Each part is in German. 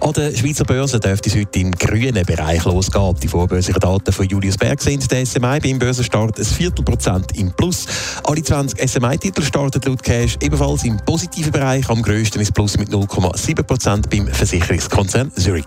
An der Schweizer Börse dürfte es heute im grünen Bereich losgehen. Die vorbörslichen Daten von Julius Berg sind der SMI beim Börsenstart ein Viertelprozent im Plus. Alle 20 SMI-Titel starten laut Cash ebenfalls im positiven Bereich. Am grössten ist Plus mit 0,7 Prozent beim Versicherungskonzern Zurich.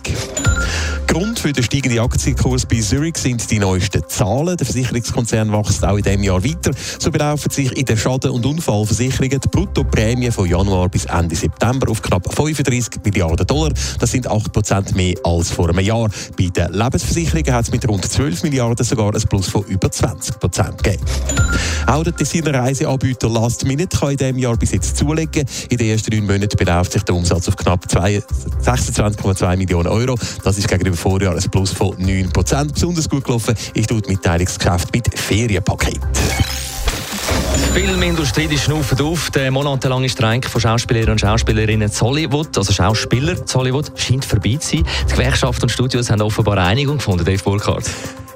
Grund für den steigenden Aktienkurs bei Zurich sind die neuesten Zahlen. Der Versicherungskonzern wächst auch in diesem Jahr weiter. So belaufen sich in der Schaden- und Unfallversicherungen die Bruttoprämien von Januar bis Ende September auf knapp 35 Milliarden Dollar. Das sind 8% mehr als vor einem Jahr. Bei den Lebensversicherungen hat es mit rund 12 Milliarden sogar ein Plus von über 20% gegeben. Auch der Tessiner Reiseanbieter Last Minute kann in diesem Jahr bis jetzt zulegen. In den ersten neun Monaten beläuft sich der Umsatz auf knapp 26,2 Millionen Euro. Das ist gegenüber Vorjahr ein Plus von 9% Besonders gut gelaufen ist das Mitteilungsgeschäft mit Ferienpaket. Die Filmindustrie die schnauft auf. Der monatelange Streik von Schauspielerinnen und Schauspielerinnen in Hollywood, also Schauspieler in Hollywood, scheint vorbei zu sein. Die Gewerkschaft und Studios haben offenbar eine Einigung gefunden, Dave Burkhardt.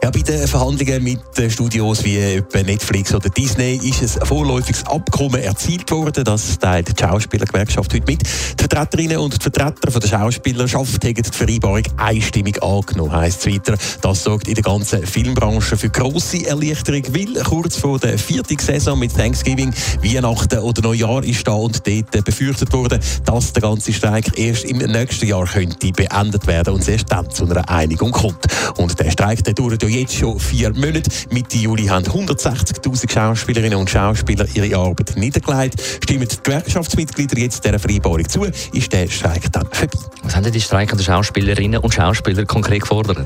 Ja, bei den Verhandlungen mit Studios wie Netflix oder Disney ist ein vorläufiges Abkommen erzielt worden. Das teilt die Schauspielergewerkschaft heute mit. Die Vertreterinnen und die Vertreter der Schauspielerschaft haben die Vereinbarung einstimmig angenommen, heisst es weiter. Das sorgt in der ganzen Filmbranche für grosse Erleichterung, weil kurz vor der vierten Saison mit Thanksgiving, Weihnachten oder Neujahr ist da und dort befürchtet wurde, dass der ganze Streik erst im nächsten Jahr könnte beendet werden und erst dann zu einer Einigung kommt. Und der Streik, der dauert ja jetzt schon vier Monate. Mitte Juli haben 160.000 Schauspielerinnen und Schauspieler ihre Arbeit niedergelegt. Stimmen die Gewerkschaftsmitglieder jetzt dieser Vereinbarung zu, ist der Streik dann vorbei. Was haben denn die streikenden Schauspielerinnen und Schauspieler konkret gefordert?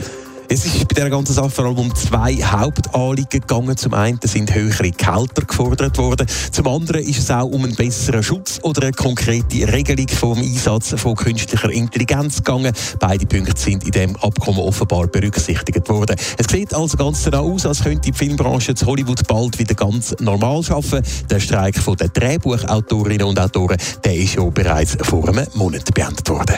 Es ist bei dieser ganzen Sache vor allem um zwei Hauptanliegen gegangen. Zum einen sind höhere Gehälter gefordert worden. Zum anderen ist es auch um einen besseren Schutz oder eine konkrete Regelung vom Einsatz von künstlicher Intelligenz gegangen. Beide Punkte sind in dem Abkommen offenbar berücksichtigt worden. Es sieht also ganz danach aus, als könnte die Filmbranche in Hollywood bald wieder ganz normal arbeiten. Der Streik der Drehbuchautorinnen und Autoren der ist ja bereits vor einem Monat beendet worden.